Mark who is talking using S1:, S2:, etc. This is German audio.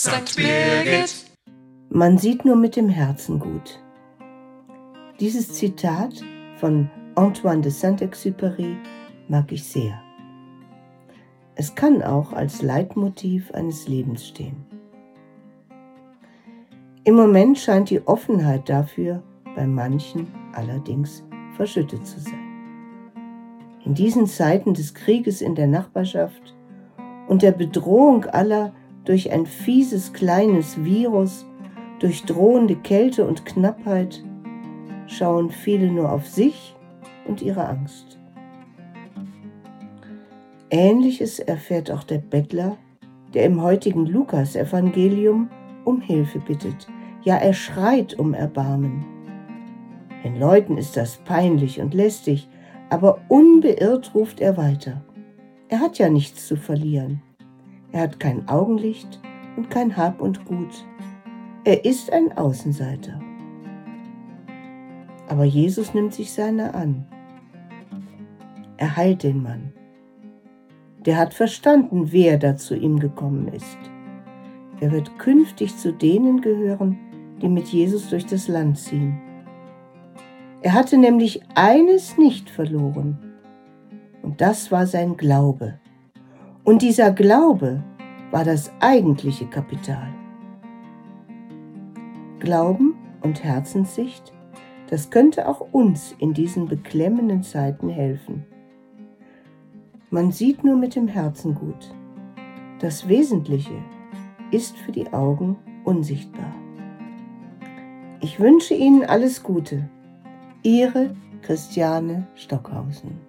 S1: St. Birgit.
S2: Man sieht nur mit dem Herzen gut. Dieses Zitat von Antoine de Saint-Exupéry mag ich sehr. Es kann auch als Leitmotiv eines Lebens stehen. Im Moment scheint die Offenheit dafür bei manchen allerdings verschüttet zu sein. In diesen Zeiten des Krieges in der Nachbarschaft und der Bedrohung aller durch ein fieses kleines Virus, durch drohende Kälte und Knappheit, schauen viele nur auf sich und ihre Angst. Ähnliches erfährt auch der Bettler, der im heutigen Lukas-Evangelium um Hilfe bittet. Ja, er schreit um Erbarmen. Den Leuten ist das peinlich und lästig, aber unbeirrt ruft er weiter. Er hat ja nichts zu verlieren. Er hat kein Augenlicht und kein Hab und Gut. Er ist ein Außenseiter. Aber Jesus nimmt sich seiner an. Er heilt den Mann. Der hat verstanden, wer da zu ihm gekommen ist. Er wird künftig zu denen gehören, die mit Jesus durch das Land ziehen. Er hatte nämlich eines nicht verloren, und das war sein Glaube. Und dieser Glaube war das eigentliche Kapital. Glauben und Herzenssicht, das könnte auch uns in diesen beklemmenden Zeiten helfen. Man sieht nur mit dem Herzen gut. Das Wesentliche ist für die Augen unsichtbar. Ich wünsche Ihnen alles Gute. Ihre Christiane Stockhausen